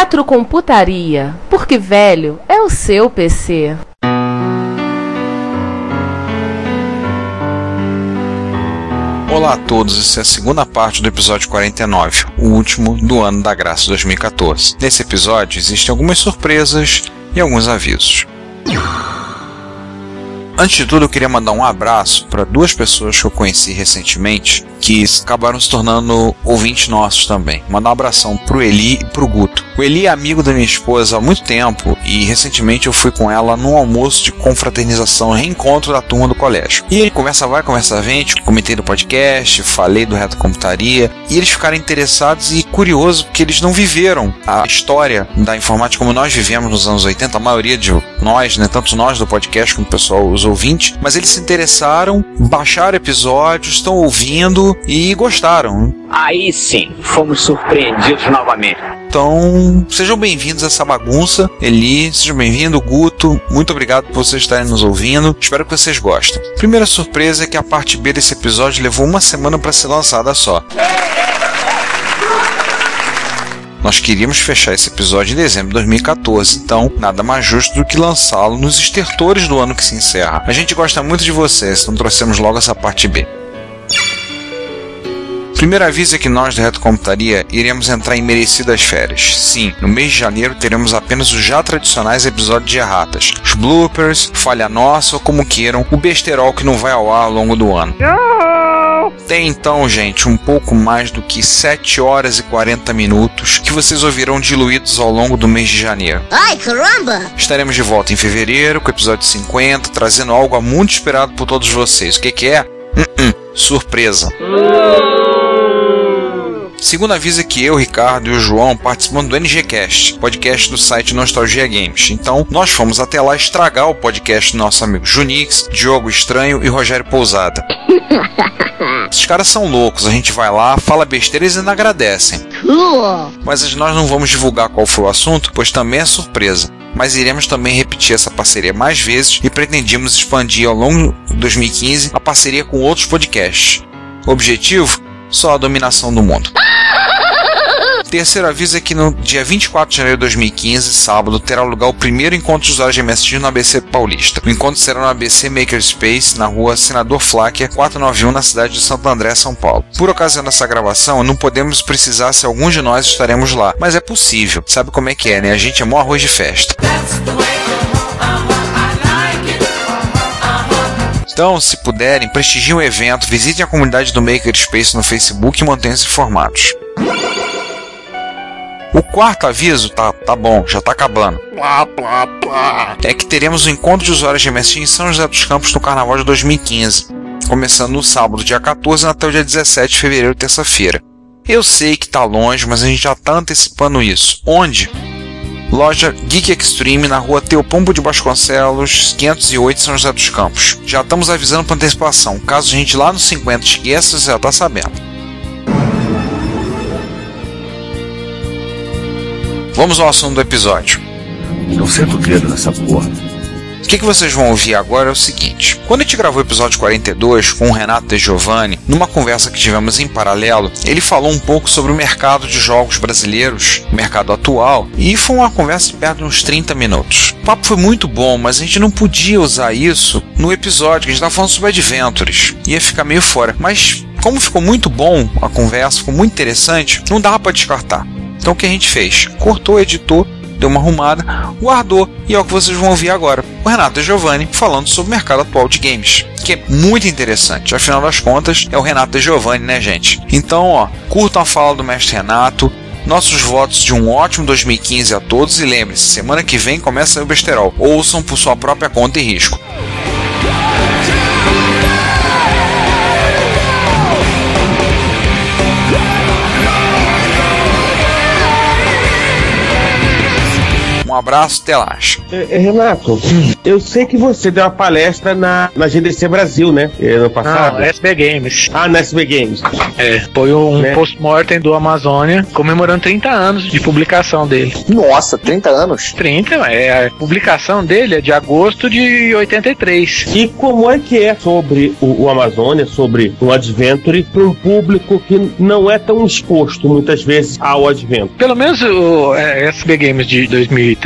Retrocomputaria, porque velho é o seu PC. Olá a todos, essa é a segunda parte do episódio 49, o último do ano da graça 2014. Nesse episódio existem algumas surpresas e alguns avisos. Antes de tudo, eu queria mandar um abraço para duas pessoas que eu conheci recentemente que acabaram se tornando ouvintes nossos também. Mandar um abração pro Eli e pro Guto. O Eli é amigo da minha esposa há muito tempo e recentemente eu fui com ela num almoço de confraternização, reencontro da turma do colégio. E ele conversa vai, conversa vem, comentei do podcast, falei do Reto Computaria e eles ficaram interessados e curiosos porque eles não viveram a história da informática como nós vivemos nos anos 80, a maioria de nós, né, tanto nós do podcast como o pessoal, os ouvintes, mas eles se interessaram, baixaram episódios, estão ouvindo e gostaram. Aí sim, fomos surpreendidos novamente. Então, sejam bem-vindos a essa bagunça. Eli, seja bem-vindo. Guto, muito obrigado por vocês estarem nos ouvindo. Espero que vocês gostem. Primeira surpresa é que a parte B desse episódio levou uma semana para ser lançada só. Nós queríamos fechar esse episódio em dezembro de 2014, então nada mais justo do que lançá-lo nos estertores do ano que se encerra. A gente gosta muito de vocês, então trouxemos logo essa parte B. Primeiro aviso é que nós da Reto Computaria iremos entrar em merecidas férias. Sim, no mês de janeiro teremos apenas os já tradicionais episódios de erratas, os bloopers, falha nossa ou como queiram, o besterol que não vai ao ar ao longo do ano. Tem então, gente, um pouco mais do que 7 horas e 40 minutos que vocês ouvirão diluídos ao longo do mês de janeiro. Ai, caramba! Estaremos de volta em fevereiro com o episódio 50, trazendo algo muito esperado por todos vocês. O que, que é? Uh -uh, surpresa. Segundo aviso é que eu, Ricardo e o João participamos do NGCast, podcast do site Nostalgia Games. Então, nós fomos até lá estragar o podcast do nosso amigo Junix, Diogo Estranho e Rogério Pousada. Esses caras são loucos, a gente vai lá, fala besteira e ainda agradecem. Cool! Mas nós não vamos divulgar qual foi o assunto, pois também é surpresa. Mas iremos também repetir essa parceria mais vezes e pretendemos expandir ao longo de 2015 a parceria com outros podcasts. O objetivo? Só a dominação do mundo. Terceiro aviso é que no dia 24 de janeiro de 2015, sábado, terá lugar o primeiro encontro de usuários de MSX no ABC Paulista. O encontro será no ABC Makerspace, na rua Senador Flacker, 491, na cidade de Santo André, São Paulo. Por ocasião dessa gravação, não podemos precisar se alguns de nós estaremos lá, mas é possível. Sabe como é que é, né? A gente é mó arroz de festa. Então, se puderem, prestigiem o evento, visitem a comunidade do Makerspace no Facebook e mantenham-se informados. O quarto aviso, tá, tá bom, já tá acabando. Plá, plá, plá. É que teremos o um encontro de usuários de MSX em São José dos Campos no Carnaval de 2015, começando no sábado, dia 14, até o dia 17 de fevereiro, terça-feira. Eu sei que tá longe, mas a gente já tá antecipando isso. Onde? Loja Geek Extreme na rua Teopombo de Vasconcelos, 508, São José dos Campos. Já estamos avisando para antecipação. Caso a gente lá no 50 esqueça, você já tá sabendo. Vamos ao assunto do episódio. Não senta o dedo nessa porra. O que, que vocês vão ouvir agora é o seguinte: quando a gente gravou o episódio 42 com o Renato De Giovanni, numa conversa que tivemos em paralelo, ele falou um pouco sobre o mercado de jogos brasileiros, o mercado atual, e foi uma conversa de perto de uns 30 minutos. O papo foi muito bom, mas a gente não podia usar isso no episódio, que a gente estava falando sobre Adventures. Ia ficar meio fora. Mas como ficou muito bom a conversa, ficou muito interessante, não dava para descartar. Então o que a gente fez? Cortou, editou, deu uma arrumada, guardou e é o que vocês vão ouvir agora. O Renato Giovanni falando sobre o mercado atual de games, que é muito interessante. Afinal das contas, é o Renato Giovanni, né, gente? Então, ó, curtam a fala do mestre Renato. Nossos votos de um ótimo 2015 a todos e lembre-se, semana que vem começa o besterol. Ouçam por sua própria conta e risco. Abraço, até lá. É, é, Renato, eu sei que você deu uma palestra na, na GDC Brasil, né? é, Ano passado. Não, SB Games. Ah, na SB Games. É, foi um Né? post-mortem do Amazônia comemorando 30 anos de publicação dele. Nossa, 30 anos? 30, é, a publicação dele é de agosto de 83. E como é que é sobre o, o Amazônia, sobre o Adventure, para um público que não é tão exposto muitas vezes ao Adventure? Pelo menos o é, SB Games de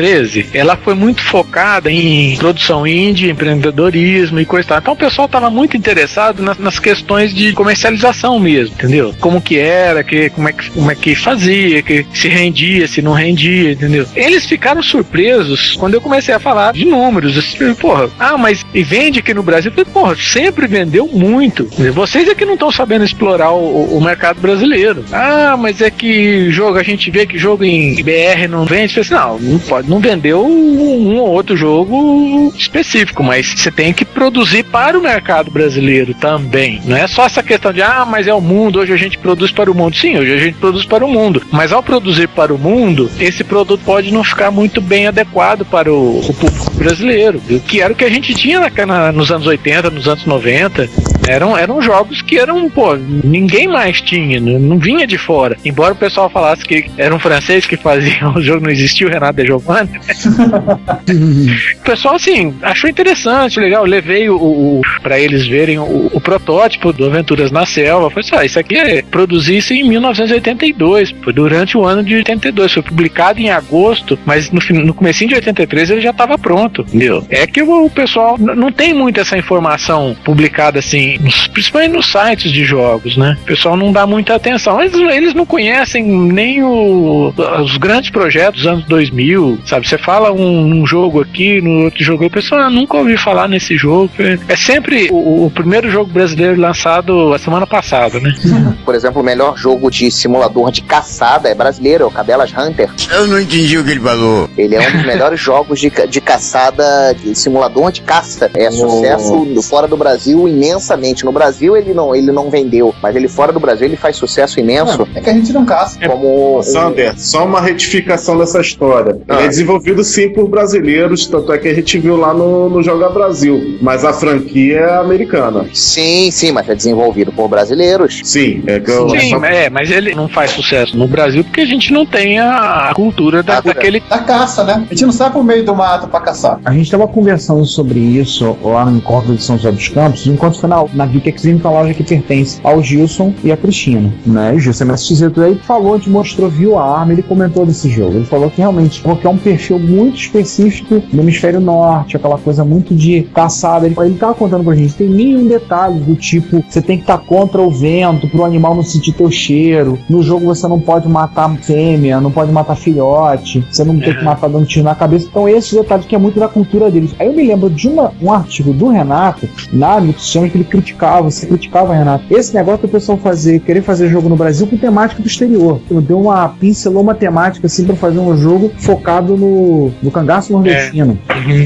2013, ela foi muito focada em produção indie, empreendedorismo e coisa e tal. Então o pessoal estava muito interessado nas, nas questões de comercialização mesmo, entendeu? Como que era, que, como, é que, como é que fazia, que se rendia, se não rendia, entendeu? Eles ficaram surpresos quando eu comecei a falar de números. Assim, porra, ah, mas e vende aqui no Brasil? Falei, porra, sempre vendeu muito. Vocês é que não estão sabendo explorar o, o mercado brasileiro. Ah, mas é que jogo, a gente vê que jogo em BR não vende. Falei assim, não, não pode, não vendeu um, um ou outro jogo específico, mas você tem que produzir para o mercado brasileiro também. Não é só essa questão de, ah, mas é o mundo, hoje a gente produz para o mundo. Sim, hoje a gente produz para o mundo. Mas ao produzir para o mundo, esse produto pode não ficar muito bem adequado para o, o público brasileiro. Que era o que a gente tinha na- na- nos anos 80, nos anos 90. Eram, eram jogos que eram, pô, ninguém mais tinha, não, não vinha de fora. Embora o pessoal falasse que era um francês que fazia o jogo, não existia o Renato de Giovanni. o pessoal, assim, achou interessante, legal. Levei o, o para eles verem o, o protótipo do Aventuras na Selva. Foi assim, ah, isso aqui é produzir isso em 1982, foi durante o ano de 82. Foi publicado em agosto, mas no, no comecinho de 83 ele já estava pronto, entendeu? É que o, o pessoal não tem muito essa informação publicada assim, nos- principalmente nos sites de jogos, né? O pessoal não dá muita atenção. Eles, eles não conhecem nem o- os grandes projetos dos anos 2000, sabe? Você fala um, um jogo aqui, no outro jogo, o pessoal ah, nunca ouviu falar nesse jogo. É sempre o, o primeiro jogo brasileiro lançado a semana passada, né? Por exemplo, o melhor jogo de simulador de caçada é brasileiro, é o Cabelas Hunter. Eu não entendi o que ele falou. Ele é um dos melhores jogos de, de caçada, de simulador de caça. É sucesso do- fora do Brasil imensamente. No Brasil ele não, ele não vendeu, mas ele fora do Brasil ele faz sucesso imenso. É que a gente não caça. Como um- Sander, só uma retificação dessa história. Ah. Ele é desenvolvido sim por brasileiros, tanto é que a gente viu lá no, no Joga Brasil. Mas a franquia é americana. Sim, sim, mas é desenvolvido por brasileiros. Sim, é que eu. Sim, é, mas ele não faz sucesso no Brasil porque a gente não tem a cultura da, daquele. Da caça, né? A gente não sai pro meio do mato pra caçar. A gente estava conversando sobre isso lá no encontro de São José dos Campos. O encontro final na é uma loja que pertence ao Gilson e à Cristina. Né? O Gilson MSX aí falou, te mostrou, viu a arma, ele comentou desse jogo. Ele falou que realmente porque é um perfil muito específico do hemisfério norte, aquela coisa muito de caçada. Ele, ele tava contando pra gente, tem nenhum detalhe do tipo, você tem que estar contra o vento pro animal não sentir teu cheiro. No jogo você não pode matar fêmea, não pode matar filhote, você não tem que matar dando tiro na cabeça. Então, esses detalhes que é muito da cultura deles. Aí eu me lembro de uma- um artigo do Renato, na Mixchama, que ele criticava, você criticava, Renato, esse negócio do pessoal fazer, querer fazer jogo no Brasil com temática do exterior. Então, Deu uma, pincelou uma temática assim pra fazer um jogo focado no, no cangaço nordestino.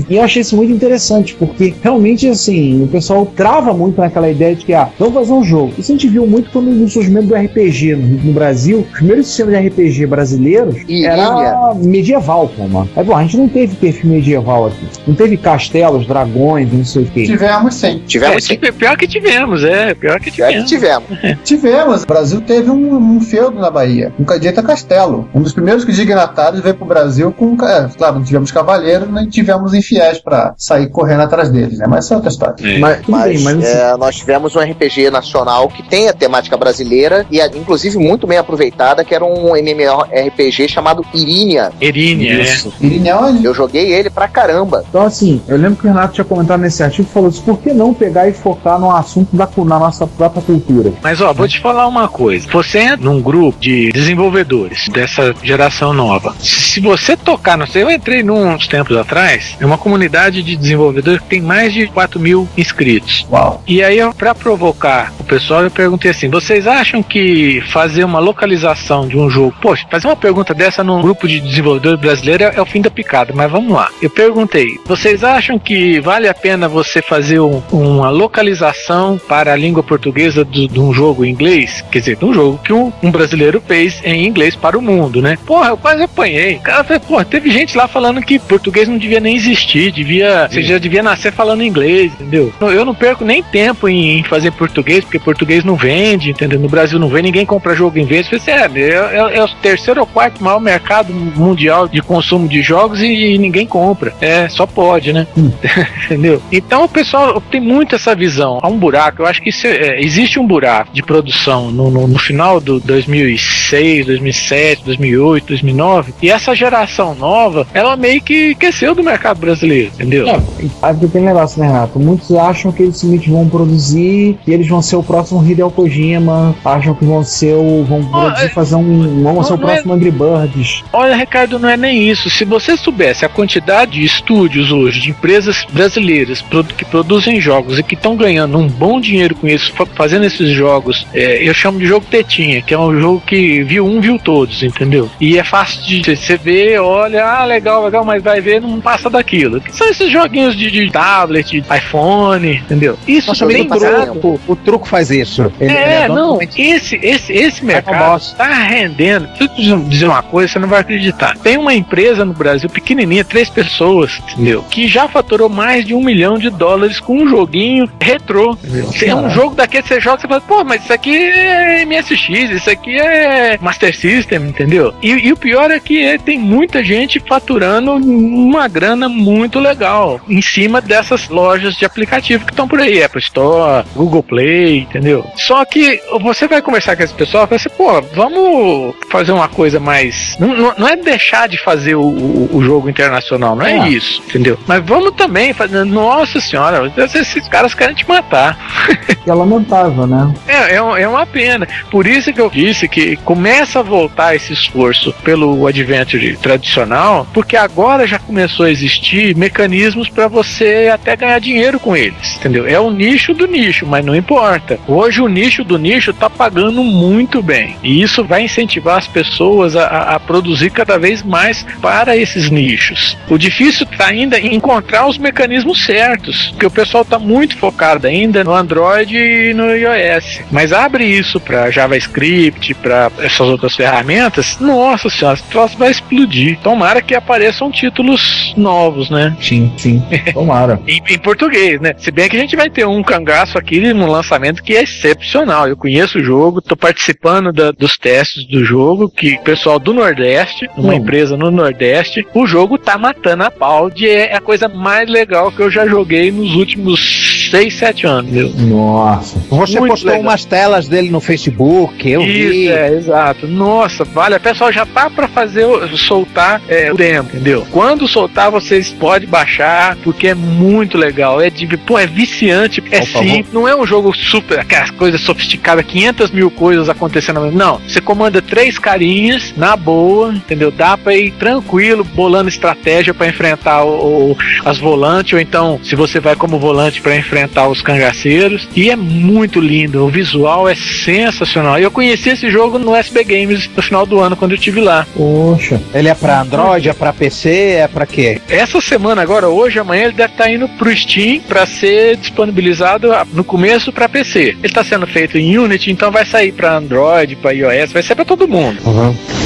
E eu achei isso muito interessante, porque realmente, assim, o pessoal trava muito naquela ideia de que, ah, vamos fazer um jogo. Isso a gente viu muito quando no surgimento do RPG no, no Brasil, os primeiros sistemas de RPG brasileiros era medieval, pô, mano. Aí, bom, a gente não teve perfil medieval aqui. Não teve castelos, dragões, não sei o quê. Tivemos sim. Tivemos sim. Pior que tivemos, é. Pior que tivemos. tivemos. Tivemos. O Brasil teve um, um feudo na Bahia, um Cadeta Castelo. Um dos primeiros que dignatários veio pro Brasil com. É, claro, não tivemos cavaleiros, nem tivemos infiéis pra sair correndo atrás deles, né? Mas isso é outra história. Mas, tudo Mas, bem, mas assim, é, nós tivemos um RPG nacional que tem a temática brasileira e, inclusive, muito bem aproveitada, que era um MMORPG chamado Irínia. Irínia, Isso. é. Eu joguei ele pra caramba. Então, assim, eu lembro que o Renato tinha comentado nesse artigo falou assim: por que não pegar e focar numa assunto da, na nossa própria cultura. Mas ó, vou te falar uma coisa. Você entra num grupo de desenvolvedores dessa geração nova. Se você tocar, não sei, eu entrei num uns tempos atrás, é uma comunidade de desenvolvedores que tem mais de 4 mil inscritos. Uau. E aí, eu, pra provocar o pessoal, eu perguntei assim: vocês acham que fazer uma localização de um jogo, poxa, fazer uma pergunta dessa num grupo de desenvolvedores brasileiro é, é o fim da picada, mas vamos lá. Eu perguntei: vocês acham que vale a pena você fazer um- uma localização para a língua portuguesa de um jogo em inglês? Quer dizer, de um jogo que um, um brasileiro fez em inglês para o mundo, né? Porra, eu quase apanhei. O cara falou, porra, teve gente lá falando que português não devia nem existir, devia, você já devia nascer falando inglês, entendeu? Eu não perco nem tempo em, em fazer português, porque português não vende, entendeu? No Brasil não vende, ninguém compra jogo em vez. Falei, assim, é, é, é o terceiro ou quarto maior mercado mundial de consumo de jogos e, e ninguém compra. É, só pode, né? entendeu? Então o pessoal tem muito essa visão. Há um buraco, eu acho que isso é- existe um buraco de produção no, no, no final do 2006, 2007, 2008, 2009, e essa geração nova, ela meio que aqueceu do mercado brasileiro, entendeu? Aqui tem um negócio, né, Renato? Muitos acham que eles simplesmente vão produzir e eles vão ser o próximo Hideo Kojima, acham que vão ser o. vão produzir, fazer um. vão ser o não é- próximo Angry Birds. Olha, Ricardo, não é nem isso. Se você soubesse a quantidade de estúdios hoje, de empresas brasileiras que produzem jogos e que estão ganhando um bom dinheiro com isso, fa- fazendo esses jogos, é, eu chamo de jogo tetinha, que é um jogo que viu um, viu todos, entendeu? E é fácil de você ver, olha, ah, legal, legal, mas vai ver, não passa daquilo. Que são esses joguinhos de, de tablet, iPhone, entendeu? Isso Nosso amigo tem truco, o truco faz isso. Ele- ele é, não, esse, esse, esse mercado tá rendendo. Deixa eu dizer uma coisa, você não vai acreditar. Tem uma empresa no Brasil, pequenininha, três pessoas, entendeu? Que já faturou mais de um milhão de dólares com um joguinho retrô. Entendeu? É um jogo daquele que você joga e você fala, pô, mas isso aqui é MSX, isso aqui é Master System, entendeu? E, e o pior é que é, tem muita gente faturando uma grana muito legal em cima dessas lojas de aplicativo que estão por aí, Apple Store, Google Play, entendeu? Só que você vai conversar com esse pessoal e vai assim, pô, vamos fazer uma coisa mais. Não, não- não é deixar de fazer o, o- o jogo internacional, não é, É. isso, entendeu? Mas vamos também fazer. Nossa senhora, esses caras querem te matar. Que é lamentável, né? É, é, é uma pena. Por isso que eu disse que começa a voltar esse esforço pelo Adventure tradicional, porque agora já começou a existir mecanismos para você até ganhar dinheiro com eles, entendeu? É o nicho do nicho, mas não importa. Hoje o nicho do nicho tá pagando muito bem. E isso vai incentivar as pessoas a, a- a produzir cada vez mais para esses nichos. O difícil tá ainda em encontrar os mecanismos certos, porque o pessoal tá muito focado ainda no Android e no iOS. Mas abre isso para JavaScript, para essas outras ferramentas, nossa senhora, esse troço vai explodir. Tomara que apareçam títulos novos, né? Sim, sim. Tomara. Em, em português, né? Se bem que a gente vai ter um cangaço aqui no lançamento que é excepcional. Eu conheço o jogo, tô participando da- dos testes do jogo, que o pessoal do Nordeste, uma Hum. empresa no Nordeste, o jogo tá matando a pau de é a coisa mais legal que eu já joguei nos últimos 6, 7 anos, meu. Nossa. Você Muito postou legal. umas telas dele no Facebook, eu Isso, vi. é, exato. Nossa, vale. O pessoal já tá pra fazer, soltar é, o demo, entendeu? Quando soltar, vocês podem baixar, porque é muito legal. É de, pô, é viciante, é Por favor. simples. Não é um jogo super, aquelas coisas sofisticadas, 500 mil coisas acontecendo. Não, você comanda três carinhas, na boa, entendeu? Dá pra ir tranquilo, bolando estratégia pra enfrentar o, o- as volantes, ou então, se você vai como volante pra enfrentar os cangaceiros. E é muito lindo, o visual é sensacional. Eu conheci esse jogo no SB Games no final do ano, quando eu estive lá. Poxa. Ele é pra Android, é pra PC, é pra quê? Essa semana agora, hoje, amanhã, ele deve estar indo pro Steam para ser disponibilizado no começo para PC. Ele está sendo feito em Unity, então vai sair para Android, para iOS, vai ser para todo mundo.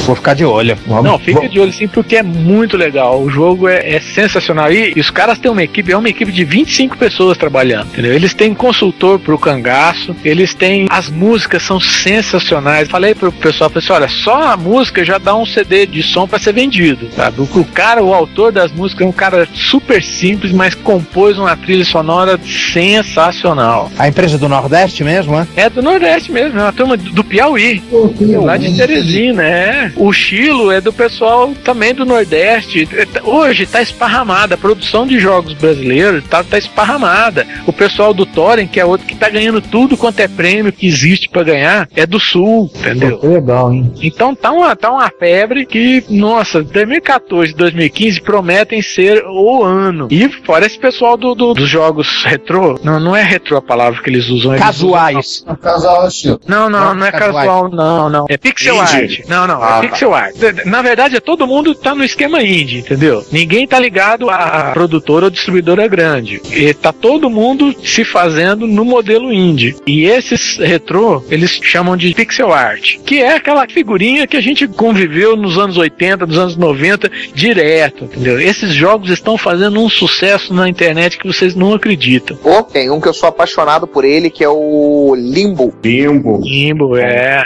Vou ficar de olho. Não, fica de olho sim, porque é muito legal. O jogo é, é sensacional. E, e os caras têm uma equipe, é uma equipe de 25 pessoas trabalhando, entendeu? Eles têm consultor pro cangaço, eles têm. As músicas são sensacionais. Falei pro pessoal, falei assim, olha, só a música já dá um CD de som para ser vendido, sabe? O, o cara, o autor das músicas é um cara super simples, mas compôs uma trilha sonora sensacional. A empresa do Nordeste mesmo, é? É do Nordeste mesmo, é uma turma do do Piauí. lá de Teresina, é. É, o estilo é do pessoal também do Nordeste. Hoje tá esparramada, a produção de jogos brasileiros tá, tá esparramada. O pessoal do Thorin, que é outro que tá ganhando tudo quanto é prêmio que existe pra ganhar, é do Sul, entendeu? Pô, que legal, hein? Então tá uma, tá uma febre que, nossa, 2014 e 2015 prometem ser o ano. E fora esse pessoal do, do- dos jogos retrô, não, não é retrô a palavra que eles usam. eles Casuais. Casal estilo. não, não, não, Não, é casual, não, não. É pixel art. Não, não, Ah, pixel art. Na verdade, é todo mundo tá no esquema indie, entendeu? Ninguém tá ligado a produtora ou distribuidora grande. E tá todo mundo se fazendo no modelo indie. E esses retrô, eles chamam de pixel art, que é aquela figurinha que a gente conviveu nos anos 80, nos anos 90, direto, entendeu? Esses jogos estão fazendo um sucesso na internet que vocês não acreditam. Pô, tem um que eu sou apaixonado por ele, que é o Limbo. Limbo. Limbo, é.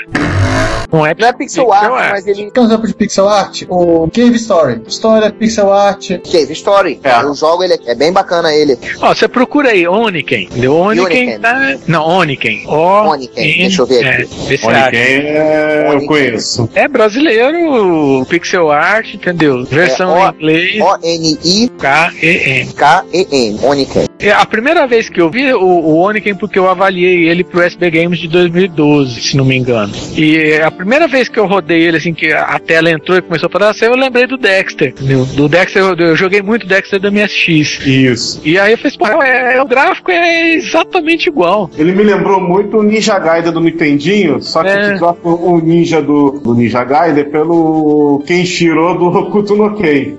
Não é Não é pixel, art, mas ele. Quer um exemplo de pixel art? O Cave Story. História, pixel art. Cave Story. É. Eu jogo ele, é bem bacana ele. Ó, você procura aí, Oniken. Entendeu? Oniken Oniken. tá. Não, Oniken. O. Oniken, deixa eu ver aqui. É, Olha acha. quem é, eu Oniken. conheço. É brasileiro, pixel art, entendeu? Versão É, em O- inglês, O-N-I-K-E-N. K-E-M. Oniken. É a primeira vez que eu vi o, o Oniken, porque eu avaliei ele pro SB Games de 2012, se não me engano. E a primeira vez que eu rodei ele, assim, que a tela entrou e começou a aparecer, eu lembrei do Dexter. entendeu? Do Dexter, eu, eu joguei muito Dexter da MSX. Isso. E aí eu falei, pô, é, é- o gráfico é exatamente igual. Ele me lembrou muito o Ninja Gaiden do Nintendinho, só que É. troca o ninja do, do Ninja Gaiden pelo Kenshiro do Hokuto no Ken.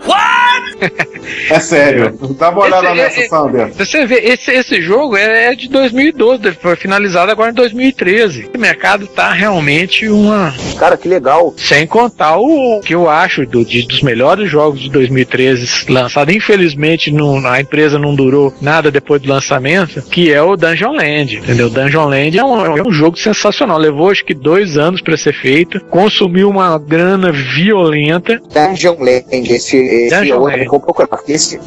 É sério. Dá uma olhada Esse- nessa, é- é- Sander. Você vê, esse, esse jogo é, é de 2012, foi finalizado agora em 2013. O mercado tá realmente uma. Cara, que legal. Sem contar o que eu acho do- de- dos melhores jogos de 2013 lançado. Infelizmente, não- a empresa não durou nada depois do lançamento, que é o Dungeon Land. Entendeu? Dungeon Land é um, é um jogo sensacional. Levou acho que dois anos para ser feito, consumiu uma grana violenta. Dungeon Land, esse, esse Dungeon outro Eu vou procurar. Porque esse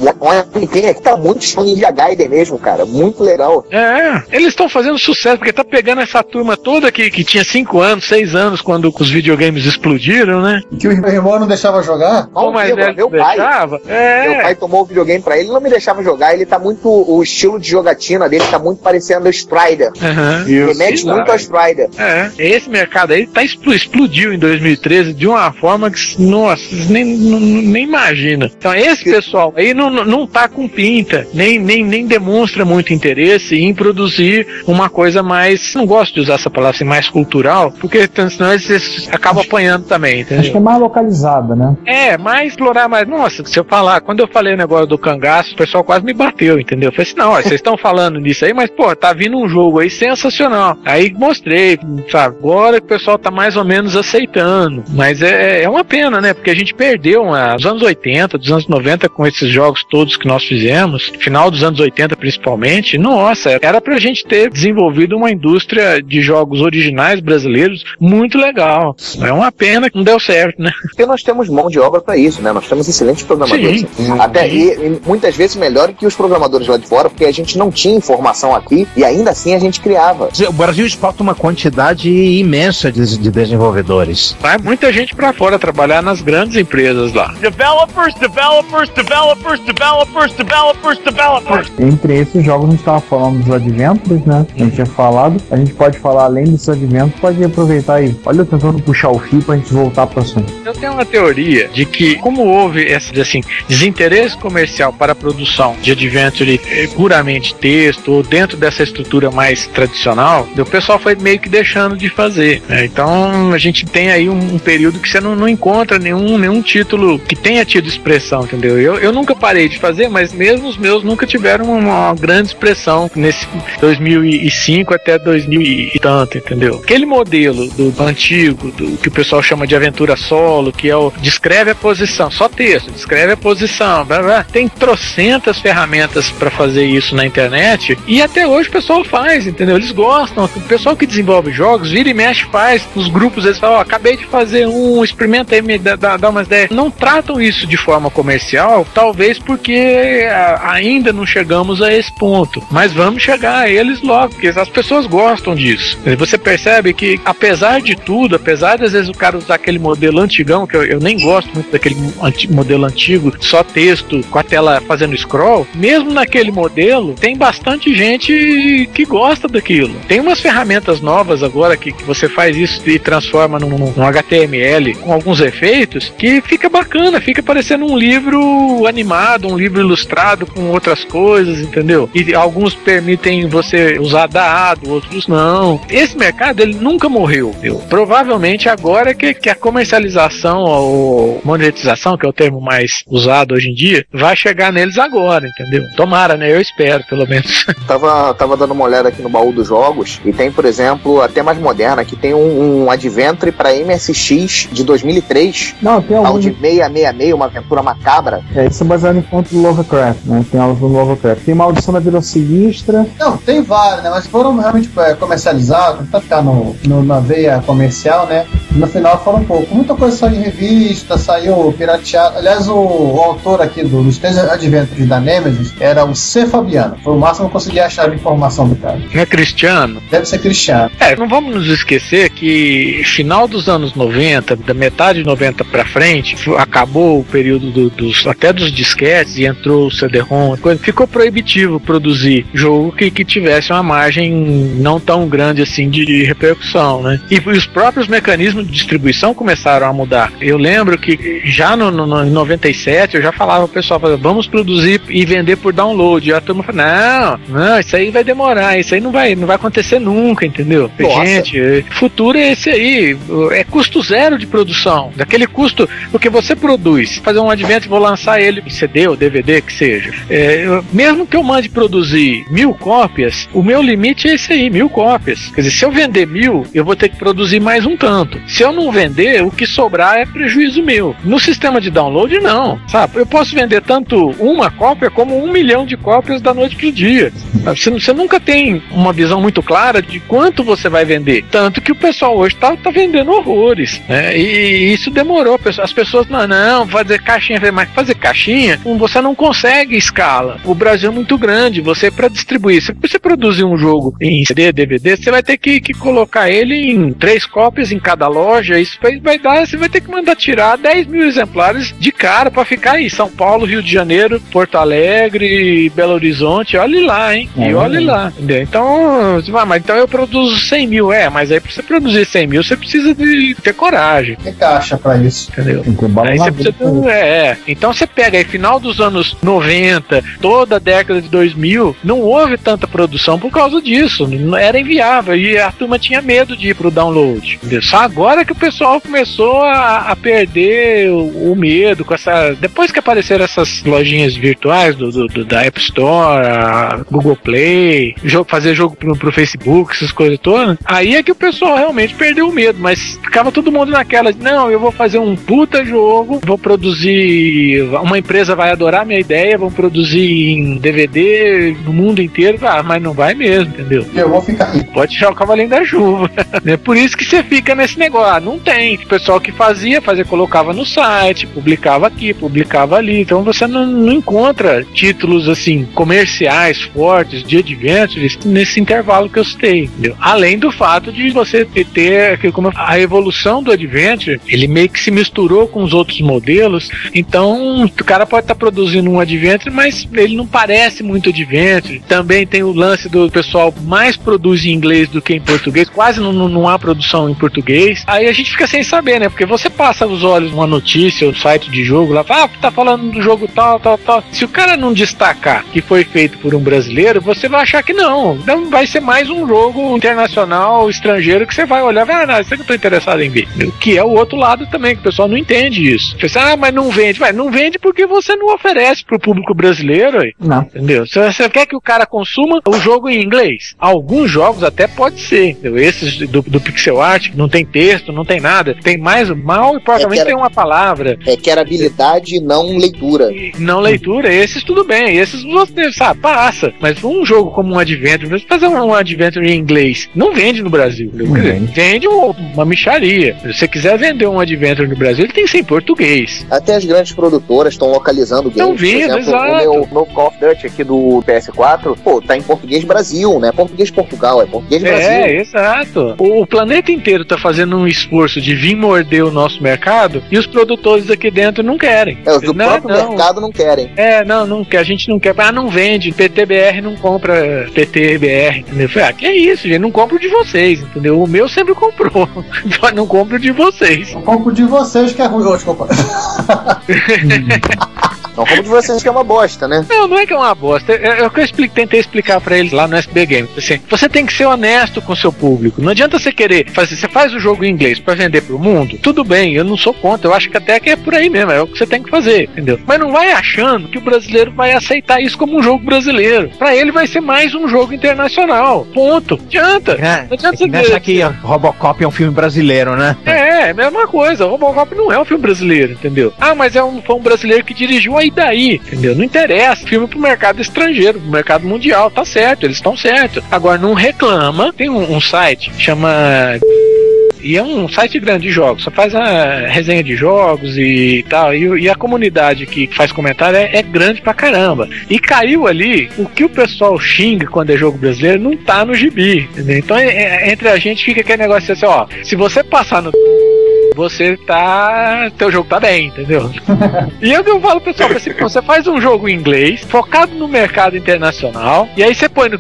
Oniken aqui tá muito estilo Ninja Gaiden mesmo, cara. Muito legal. É, eles estão fazendo sucesso, porque tá pegando essa turma toda que, que tinha 5 anos, 6 anos, quando os videogames explodiram, né? Que o irmão não deixava jogar. O mais velho meu que pai. deixava. Meu É, pai tomou o videogame pra ele, não me deixava jogar. Ele tá muito. O estilo de jogatina dele tá muito parecendo o Strider. Aham. Remete Isso. muito ao Strider. É, esse mercado aí tá expl- explodiu em 2013 de uma forma que, nossa, vocês nem, não- nem imagina. Então, esse pessoal aí não, não- tá com pinta, nem, nem, nem demonstra muito interesse em produzir uma coisa mais. Não gosto de usar essa palavra assim, mais cultural, porque senão eles acabam apanhando também, Acho que é entendeu? mais localizada, né? É, mais explorar mais. Nossa, se eu falar, quando eu falei o negócio do cangaço, o pessoal quase me bateu, entendeu? Eu falei assim, não, ó, vocês estão falando nisso aí, mas, pô, tá vindo um jogo aí sensacional. Aí mostrei, sabe? Agora que o pessoal tá mais ou menos aceitando. Mas é, é uma pena, né? Porque a gente perdeu os anos 80, dos anos 90 com esses jogos todos que nós fizemos, final dos anos 80 principalmente. Nossa, era pra gente ter desenvolvido uma indústria de jogos originais brasileiros muito legal. É uma pena que não deu certo, né? Porque nós temos mão de obra pra isso, né? Nós temos excelentes programadores. Sim. Até e, e muitas vezes melhor que os programadores lá de fora, porque a gente não tinha informação aqui e ainda assim a gente criava. O Brasil exporta uma quantidade imensa de, de desenvolvedores. Vai muita gente pra fora trabalhar nas grandes empresas lá. Developers, developers, developers, developers, developers, developers. Entre esses jogos a gente estava falando dos Adventures, né? A gente tinha falado. A gente pode falar além desses Adventures, pode aproveitar e olha eu tentando puxar o fio pra gente voltar pro assunto. Eu tenho uma teoria de que, como houve esse assim, desinteresse comercial para a produção de adventure eh, puramente texto ou dentro dessa estrutura mais tradicional, o pessoal foi meio que deixando de fazer. né? Então a gente tem aí um, um período que você não, não encontra nenhum, nenhum título que tenha tido expressão, entendeu? Eu, eu nunca parei de fazer, mas mesmo os meus nunca tiveram uma, grande expressão nesse 2005 até 2000 e tanto, entendeu? Aquele modelo do antigo, do que o pessoal chama de aventura solo, que é o descreve a posição, só texto, descreve a posição, blá, blá. tem trocentas ferramentas para fazer isso na internet e até hoje o pessoal faz, entendeu? Eles gostam, o pessoal que desenvolve jogos, vira e mexe, faz, os grupos eles falam, ó, acabei de fazer um, experimenta aí, me dá, dá, dá umas ideias. Não tratam isso de forma comercial comercial, talvez porque a, ainda não chegamos a esse ponto. Mas vamos chegar a eles logo, porque as pessoas gostam disso. Você percebe que, apesar de tudo, apesar de às vezes o cara usar aquele modelo antigão, que eu, eu nem gosto muito daquele anti, modelo antigo, só texto com a tela fazendo scroll, mesmo naquele modelo, tem bastante gente que gosta daquilo. Tem umas ferramentas novas agora que, que você faz isso e transforma num, num HTML com alguns efeitos que fica bacana, fica parecendo um livro animado, um livro ilustrado com outras coisas, entendeu? E alguns permitem você usar dado, outros não. Esse mercado ele nunca morreu. Entendeu? Provavelmente agora que, que a comercialização ou monetização, que é o termo mais usado hoje em dia, vai chegar neles agora, entendeu? Tomara, né? Eu espero, pelo menos. Tava, tava dando uma olhada aqui no baú dos jogos e tem, por exemplo, até mais moderna, que tem um, um Adventure para MSX de 2003. Não, tem algum... Audi 666, uma aventura macabra. É, isso é baseado em conto do Lovecraft, né? Tem algo do Lovecraft. Tem Maldição da Vila Sinistra. Não, tem vários, né? Mas foram realmente é, comercializados, pra ficar no, no, na veia comercial, né? No final foram um pouco. Muita coisa saiu em revista, saiu pirateado. Aliás, o, o autor aqui do, dos três Adventures da Nemesis era o C. Fabiano. Foi o máximo que eu consegui achar de informação do cara. Não é cristiano? Deve ser cristiano. É, não vamos nos esquecer que final dos anos 90, da metade de 90 pra frente, acabou o período do, dos até dos disquetes e entrou o CD-ROM, ficou proibitivo produzir jogo que, que tivesse uma margem não tão grande assim de repercussão, né? E os próprios mecanismos de distribuição começaram a mudar. Eu lembro que já no, no, em 97 eu já falava pro pessoal, vamos produzir e vender por download. E a turma falou, não, não, isso aí vai demorar, isso aí não vai, não vai acontecer nunca, entendeu? Nossa. Gente, futuro é esse aí, é custo zero de produção, daquele custo, porque você produz, fazer um advento vou lançar ele em CD ou DVD, que seja. É, eu- mesmo que eu mande produzir mil cópias, o meu limite é esse aí, mil cópias. Quer dizer, se eu vender mil, eu vou ter que produzir mais um tanto. Se eu não vender, o que sobrar é prejuízo meu. No sistema de download, não. Sabe? Eu posso vender tanto uma cópia como um milhão de cópias da noite pro dia. Você, você nunca tem uma visão muito clara de quanto você vai vender. Tanto que o pessoal hoje tá, tá vendendo horrores. Né? E isso demorou. As pessoas, não, não, fazer caixinha, mas fazer caixinha, você não consegue escala. O Brasil é muito grande. Você, para distribuir, se você produzir um jogo em CD, DVD, você vai ter que, que colocar ele em três cópias em cada loja. Isso vai, vai dar, você vai ter que mandar tirar 10 mil exemplares de cara para ficar aí. São Paulo, Rio de Janeiro, Porto Alegre, Belo Horizonte. Olhe lá, hein? É e olhe verdade. lá. Entendeu? Então, você vai, mas então eu produzo 100 mil. É, mas aí pra você produzir 100 mil, você precisa de ter coragem. Tem caixa pra isso. Entendeu? Tem que ter Aí você precisa ter- é, é. Então você pega aí, final dos anos 90, toda a década de 2000, não houve tanta produção por causa disso. Não era inviável e a turma tinha medo de ir pro download. Só agora que o pessoal começou a, a perder o, o medo com essa. Depois que apareceram essas lojinhas virtuais do, do- do- da App Store, Google Play, jogo, fazer jogo pro, pro Facebook, essas coisas todas, aí é que o pessoal realmente perdeu o medo, mas ficava todo mundo naquela, não, eu vou fazer um puta jogo, vou produzir, uma empresa vai adorar minha ideia, vão produzir em DVD no mundo inteiro, ah, mas não vai mesmo, entendeu? Eu vou ficar. Pode tirar o cavalinho da chuva. É por isso que você fica nesse negócio. Ah, não tem. O pessoal que fazia, fazia, colocava no site, publicava aqui, publicava ali. Então você não, não encontra títulos assim, comerciais fortes de adventures nesse intervalo que eu citei. entendeu? Além do fato de você ter, como a evolução do adventure, ele meio que se misturou com os outros modelos. Então o cara pode estar produzindo um adventure, mas ele não parece muito adventure. Também tem o lance do pessoal mais produz em inglês do que em português, quase não, não, há produção em português. Aí a gente fica sem saber, né? Porque você passa os olhos numa notícia ou site de jogo lá, fala, ah, tá falando do jogo tal, tal, tal. Se o cara não destacar que foi feito por um brasileiro, você vai achar que não. Então vai ser mais um jogo internacional, estrangeiro, que você vai olhar ah, não, isso eu não tô interessado em ver. Que é o outro lado também, que o pessoal não entende isso. Você pensa, ah, mas não vende. Vai, não vende porque você não oferece pro público brasileiro aí. Não. Entendeu? Se você quer que o cara consuma o jogo em inglês, alguns jogos até pode ser. Entendeu? Esses do, do pixel art, que não tem texto, não tem nada. Tem mais mal e provavelmente É que era- tem uma palavra. Requer habilidade e não leitura. Não leitura, esses tudo bem, esses você sabe, passa. Mas um jogo como um Adventure, você fazer um Adventure em inglês, não vende no Brasil. Dizer, vende. vende um- uma micharia. Se você quiser vender um Adventure no Brasil, ele tem que ser em português. Até as grandes produtoras estão localizando games. vindo, Por exemplo, o exato. meu, meu Call of Duty aqui do PS4, pô, tá em português Brasil, né? Português Portugal, é português Brasil. É, exato. O, o planeta inteiro tá fazendo um esforço de vir morder o nosso mercado e os produtores aqui dentro não querem. É, os do Não, próprio não. mercado não querem. É, não, não, a gente não quer. Ah, não vende. PTBR não compra PTBR, entendeu? Eu falei, ah, que é isso, gente? Não compro de vocês, entendeu? O meu sempre comprou. Só não compro de vocês. Eu compro de vocês que é ruim. Oh, desculpa. 嘿嘿。Não como de vocês que é uma bosta, né? Não, não é que é uma bosta. É, é o que eu explico- tentei explicar pra eles lá no SB Games. Assim, você tem que ser honesto com o seu público. Não adianta você querer fazer. Você faz o jogo em inglês pra vender pro mundo. Tudo bem, eu não sou contra. Eu acho que até que é por aí mesmo. É o que você tem que fazer, entendeu? Mas não vai achando que o brasileiro vai aceitar isso como um jogo brasileiro. Pra ele vai ser mais um jogo internacional. Ponto. Não adianta. Não adianta você Você acha que Robocop é um filme brasileiro, né? É, é a mesma coisa. Robocop não é um filme brasileiro, entendeu? Ah, mas é um, foi um brasileiro que dirigiu aí daí, entendeu? Não interessa. Filme pro mercado estrangeiro, pro mercado mundial, tá certo, eles estão certos. Agora, não reclama. Tem um, um site chama. E é um site grande de jogos, só faz a resenha de jogos e tal. E, e a comunidade que faz comentário é, é grande pra caramba. E caiu ali, o que o pessoal xinga quando é jogo brasileiro não tá no gibi. Entendeu? Então é- é- entre a gente fica aquele negócio assim, ó. Se você passar no você tá. Teu jogo tá bem, entendeu? e eu que eu falo, pessoal, assim, você faz um jogo em inglês, focado no mercado internacional, e aí você põe no.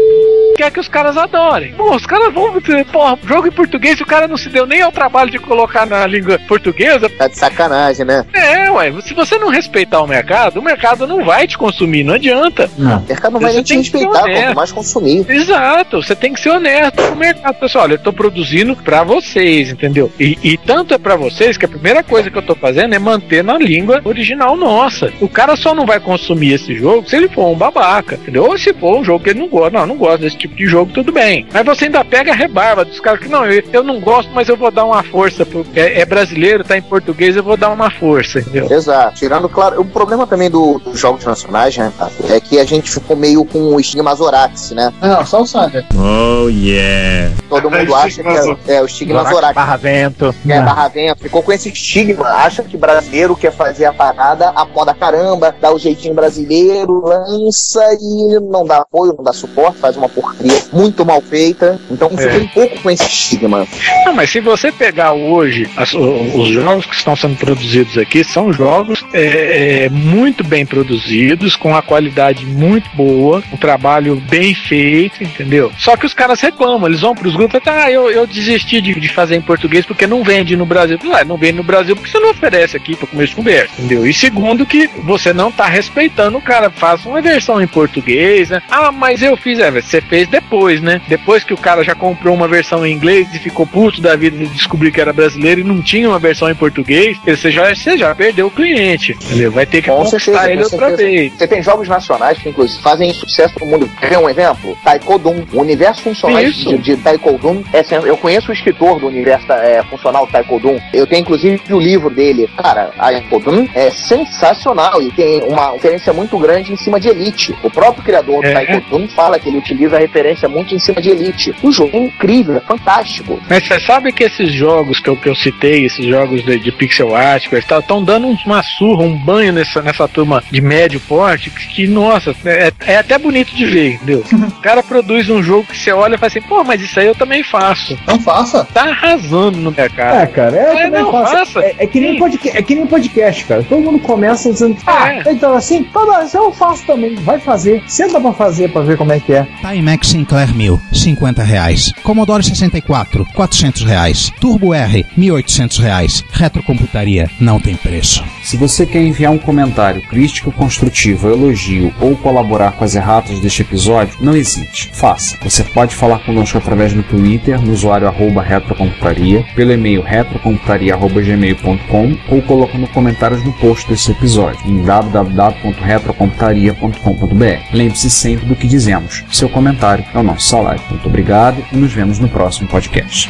Quer que os caras adorem. Pô, os caras vão dizer, porra, jogo em português e o cara não se deu nem ao trabalho de colocar na língua portuguesa. Tá de sacanagem, né? É, ué, se você não respeitar o mercado, o mercado não vai te consumir, não adianta. O mercado não vai Você nem te respeitar, quanto mais consumir. Exato, você tem que ser honesto com o mercado. Pessoal, olha, eu tô produzindo pra vocês, entendeu? E, e tanto é pra vocês que a primeira coisa que eu tô fazendo é manter na língua original nossa. O cara só não vai consumir esse jogo se ele for um babaca, entendeu? Ou se for um jogo que ele não gosta. Não, não gosto desse tipo de jogo, tudo bem. Mas você ainda pega a rebarba dos caras que, não, eu, eu não gosto, mas eu vou dar uma força. Pro, é, é brasileiro, tá em português, eu vou dar uma força, entendeu? Exato. Tirando, claro, o problema também do- dos jogos nacionais, né, é que a gente ficou meio com o estigma Zorax, né? Não, só o Sander. Oh, yeah. Todo mundo acha que é, é o estigma Zorax. Barra Vento. É, barra vento, ficou com esse estigma, acha que brasileiro quer fazer a parada a moda caramba, dá o jeitinho brasileiro, lança e não dá apoio, não dá suporte, faz uma porcaria muito mal feita. Então É. um pouco com esse estigma. Não, mas se você pegar hoje as- os jogos que estão sendo produzidos aqui, são jogos é, é, muito bem produzidos, com a qualidade muito boa, um trabalho bem feito, entendeu? Só que os caras reclamam, eles vão pros grupos e falam, ah, eu, eu desisti de, de fazer em português porque não vende no Brasil. Ah, não vende no Brasil porque você não oferece aqui para começo de conversa, entendeu? E segundo que você não tá respeitando o cara, faça uma versão em português, né? Ah, mas eu fiz, é, você fez depois, né? Depois que o cara já comprou uma versão em inglês e ficou puto da vida de descobrir que era brasileiro e não tinha uma versão em português, você já, você já perdeu o cliente, entendeu? Vai ter que Com conquistar certeza, ele outra certeza. vez. Você tem jogos nacionais que, inclusive, fazem sucesso no mundo. Quer ver um exemplo? Doom. O universo funcional Isso. de, de Doom é Eu conheço o escritor do universo é, funcional Doom. Eu tenho, inclusive, o livro dele. Cara, a Doom é sensacional e tem uma referência muito grande em cima de Elite. O próprio criador É. do Doom fala que ele utiliza a referência muito em cima de Elite. O jogo é incrível, é fantástico. Mas você sabe que esses jogos que eu, que eu citei, esses jogos de, de pixel art, estão dando um- uma surra, um banho nessa, nessa turma de médio porte, que, que, nossa, é, é até bonito de ver, entendeu? o cara produz um jogo que você olha e fala assim, pô, mas isso aí eu também faço. Não faça. Tá arrasando no mercado. É, cara, é, É, não, faço. faça. É, é que nem podcast, é que nem podcast, cara. Todo mundo começa dizendo, ah, É. então assim, toda eu faço também. Vai fazer. Senta pra fazer pra ver como é que é. Timex Sinclair 1000, 50 reais. Commodore 64, 400 reais. Turbo R, 1.800 reais. Retrocomputaria, não tem preço. Se você quer enviar um comentário crítico, construtivo, elogio ou colaborar com as erratas deste episódio, não hesite, faça. Você pode falar conosco através do Twitter, no usuário arroba retrocomputaria, pelo e-mail retrocomputaria.gmail.com ou colocando comentários no post desse episódio em www.retrocomputaria.com.br. Lembre-se sempre do que dizemos. Seu comentário é o nosso salário. Muito obrigado e nos vemos no próximo podcast.